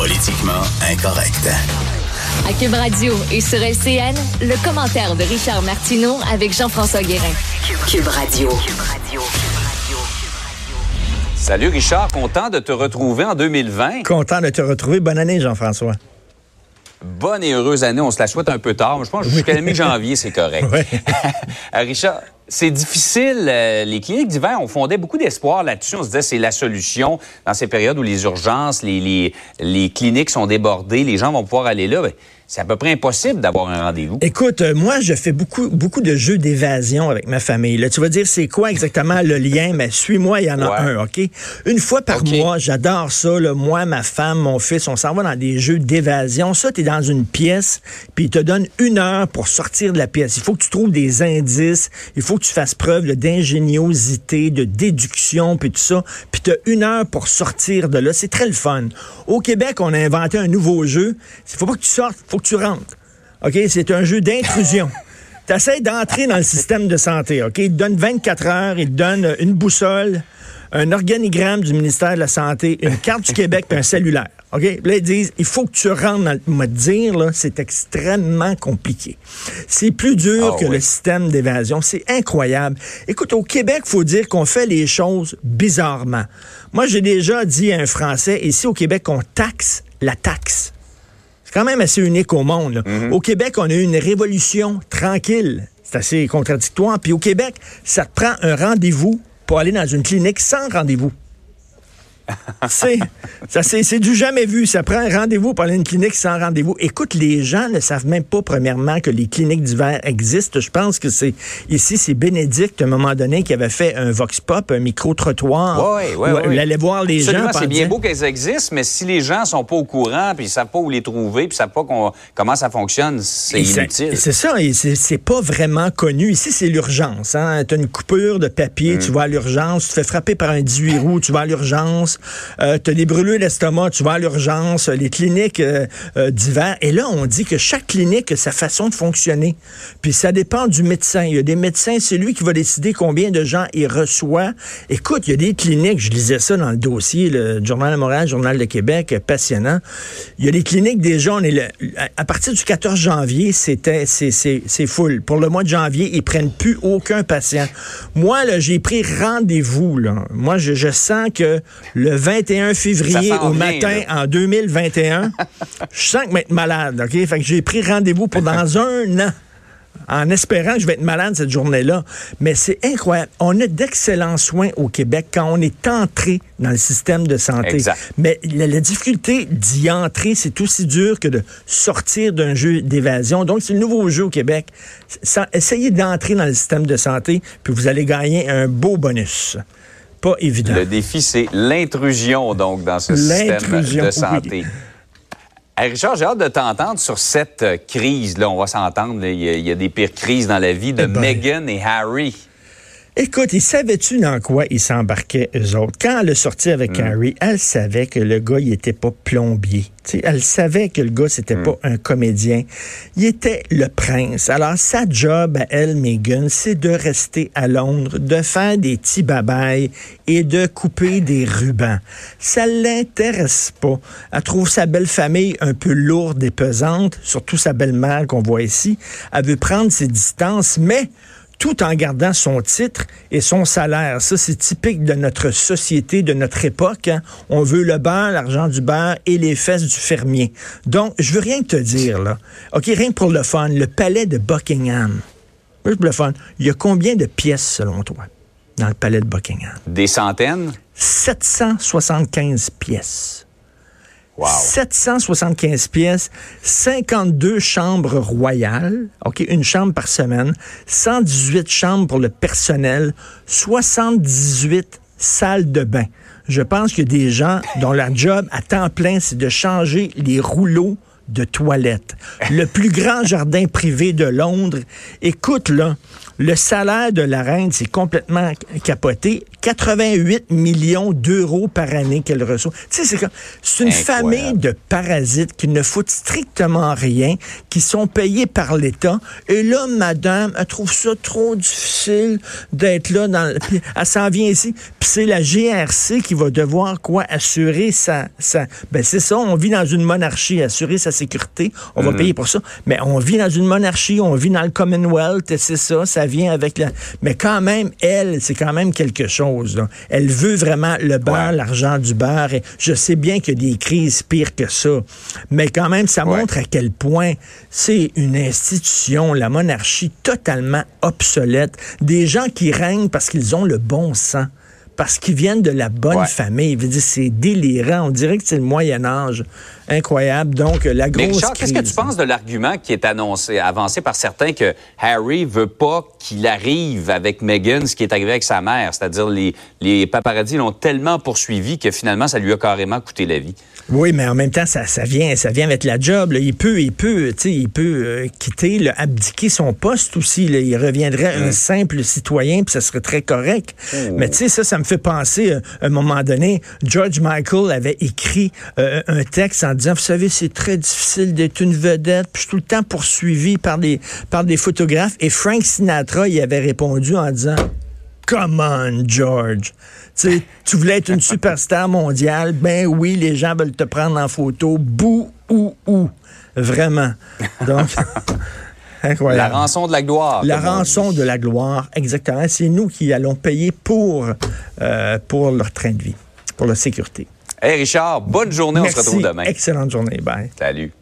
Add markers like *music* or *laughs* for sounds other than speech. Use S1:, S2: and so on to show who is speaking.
S1: Politiquement incorrect.
S2: À Cube Radio et sur LCN, le commentaire de Richard Martineau avec Jean-François Guérin. Cube Radio.
S3: Salut Richard, content de te retrouver en 2020.
S4: Content de te retrouver. Bonne année, Jean-François.
S3: Bonne et heureuse année. On se la souhaite un peu tard, mais je pense que jusqu'à la mi-janvier, c'est correct.
S4: Ouais. *laughs*
S3: Euh, Richard, c'est difficile. Euh, les cliniques d'hiver, on fondait beaucoup d'espoir là-dessus. On se disait c'est la solution dans ces périodes où les urgences, les, les, les cliniques sont débordées, les gens vont pouvoir aller là. Ben, c'est à peu près impossible d'avoir un rendez-vous.
S4: Écoute, euh, moi, je fais beaucoup, beaucoup de jeux d'évasion avec ma famille. Là, tu vas dire, c'est quoi exactement le lien? Mais suis-moi, il y en a
S3: Ouais.
S4: un, OK? Une fois par mois, j'adore ça. Là. Moi, ma femme, mon fils, on s'en va dans des jeux d'évasion. Ça, tu es dans une pièce, puis ils te donnent une heure pour sortir de la pièce. Il faut que tu trouves des indices. Il faut que tu fasses preuve d'ingéniosité, de déduction, puis tout ça. Puis tu as une heure pour sortir de là. C'est très le fun. Au Québec, on a inventé un nouveau jeu. Il faut pas que tu sortes, faut que tu rentres. OK? C'est un jeu d'intrusion. *laughs* Tu essaies d'entrer dans le système de santé, OK? Il te donne 24 heures, il te donne une boussole, un organigramme du ministère de la Santé, une *laughs* carte du Québec puis un cellulaire. OK? Puis là, ils disent, il faut que tu rentres dans le... Dire, là, c'est extrêmement compliqué. C'est plus dur
S3: Ah
S4: que
S3: oui.
S4: le système d'évasion. C'est incroyable. Écoute, au Québec, faut dire qu'on fait les choses bizarrement. Moi, j'ai déjà dit à un Français, ici au Québec, on taxe la taxe. C'est quand même assez unique au monde. là.
S3: Mhm.
S4: Au Québec, on a eu une révolution tranquille. C'est assez contradictoire. Puis au Québec, ça te prend un rendez-vous pour aller dans une clinique sans rendez-vous. C'est, ça, c'est, c'est du jamais vu. Ça prend un rendez-vous pour aller à une clinique sans rendez-vous. Écoute, les gens ne savent même pas, premièrement, que les cliniques d'hiver existent. Je pense que c'est, ici, c'est Bénédicte, à un moment donné, qui avait fait un vox pop, un micro-trottoir. Où
S3: ouais.
S4: Il allait voir les
S3: Absolument,
S4: gens.
S3: c'est bien beau qu'elles existent, mais si les gens sont pas au courant, puis ils savent pas où les trouver, puis ils savent pas qu'on- comment ça fonctionne, c'est inutile.
S4: C'est ça, c'est pas vraiment connu. Ici, c'est l'urgence. Hein? Tu as une coupure de papier,
S3: Mm.
S4: tu vas à l'urgence, tu te fais frapper par un 18 roues, tu vas à l'urgence, euh, tu as des brûlures d'estomac, tu vas à l'urgence, les cliniques euh, euh, d'hiver. Et là, on dit que chaque clinique a sa façon de fonctionner. Puis ça dépend du médecin. Il y a des médecins, c'est lui qui va décider combien de gens il reçoit. Écoute, il y a des cliniques, je lisais ça dans le dossier, le Journal de Montréal, Journal de Québec, passionnant. Il y a des cliniques déjà, on à- partir du 14 janvier, c'est full. Pour le mois de janvier, ils prennent plus aucun patient. Moi j'ai pris rendez-vous. Moi je, je sens que le 21 février au matin
S3: là.
S4: en 2021, *laughs* je sens que je vais être malade, OK? Fait que j'ai pris rendez-vous pour dans *laughs* un an en espérant que je vais être malade cette journée-là. Mais c'est incroyable. On a d'excellents soins au Québec quand on est entré dans le système de santé.
S3: Exact.
S4: Mais la, la difficulté d'y entrer, c'est aussi dur que de sortir d'un jeu d'évasion. Donc, c'est le nouveau jeu au Québec. Essayez d'entrer dans le système de santé, puis vous allez gagner un beau bonus. Pas évident.
S3: Le défi, c'est l'intrusion, donc, dans ce système de santé. Richard, j'ai hâte de t'entendre sur cette euh, crise. Là, on va s'entendre. là. Il y, a- il y a des pires crises dans la vie de
S4: Eh ben.
S3: Meghan et Harry.
S4: Écoute, ils savaient-tu dans quoi ils s'embarquaient, eux autres? Quand elle a sorti avec Harry, elle savait que le gars, il était pas plombier. Tu sais, elle savait que le gars, c'était pas un comédien. Il était le prince. Alors, sa job à elle, Meghan, c'est de rester à Londres, de faire des petits babayes et de couper des rubans. Ça l'intéresse pas. Elle trouve sa belle famille un peu lourde et pesante, surtout sa belle-mère qu'on voit ici. Elle veut prendre ses distances, mais tout en gardant son titre et son salaire. Ça, c'est typique de notre société, de notre époque. hein. On veut le beurre, l'argent du beurre et les fesses du fermier. Donc, je veux rien te dire, là. OK, rien que pour le fun, le palais de Buckingham. Juste pour le fun. Il y a combien de pièces, selon toi, dans le palais de Buckingham?
S3: Des centaines?
S4: 775 pièces.
S3: Wow.
S4: 775 pièces, 52 chambres royales, OK, une chambre par semaine, 118 chambres pour le personnel, 78 salles de bain. Je pense a des gens dont la job à temps plein, c'est de changer les rouleaux de toilettes. Le plus grand jardin privé de Londres. Écoute, là, Le salaire de la reine, c'est complètement capoté. 88 millions d'euros par année qu'elle reçoit. Tu sais, c'est une famille de parasites qui ne foutent strictement rien, qui sont payés par l'État. Et là, madame, elle trouve ça trop difficile d'être là dans, elle s'en vient ici. Puis c'est la GRC qui va devoir, quoi, assurer sa, sa, ben c'est ça, on vit dans une monarchie, assurer sa sécurité. On va
S3: Mhm.
S4: payer pour ça. Mais on vit dans une monarchie, on vit dans le Commonwealth, c'est ça, ça vient avec la, mais quand même, elle, c'est quand même quelque chose. là. Elle veut vraiment le beurre,
S3: Ouais.
S4: l'argent du beurre. Et je sais bien qu'il y a des crises pires que ça. Mais quand même, ça
S3: Ouais.
S4: montre à quel point c'est une institution, la monarchie, totalement obsolète. Des gens qui règnent parce qu'ils ont le bon sens. Parce qu'ils viennent de la bonne
S3: Ouais.
S4: famille. C'est délirant. On dirait que c'est le Moyen Âge. Incroyable. Donc, la
S3: Mais
S4: grosse
S3: Richard, qu'est-ce que tu penses de l'argument qui est annoncé, avancé par certains que Harry veut pas qu'il arrive avec Meghan ce qui est arrivé avec sa mère? C'est-à-dire, les, les paparazzis l'ont tellement poursuivi que finalement, ça lui a carrément coûté la vie.
S4: Oui, mais en même temps, ça, ça vient, ça vient avec la job. là. Il peut, il peut, il peut euh, quitter, là, abdiquer son poste aussi. là. Il reviendrait un simple citoyen, puis ça serait très correct. Mais tu sais, ça, ça me fait penser, euh, à un moment donné, George Michael avait écrit euh, un texte en disant, vous savez, c'est très difficile d'être une vedette, puis je suis tout le temps poursuivi par des, par des photographes. Et Frank Sinatra, il avait répondu en disant, Come on, George. Tu voulais être une superstar mondiale. Ben oui, les gens veulent te prendre en photo. Bou ou ou. Vraiment. Donc, *laughs*
S3: La
S4: incroyable.
S3: rançon de la gloire.
S4: La rançon de la gloire, exactement. C'est nous qui allons payer pour, euh, pour leur train de vie, pour leur sécurité.
S3: Hey Richard, bonne journée, on se
S4: Merci.
S3: retrouve demain.
S4: Excellente journée. Bye.
S3: Salut.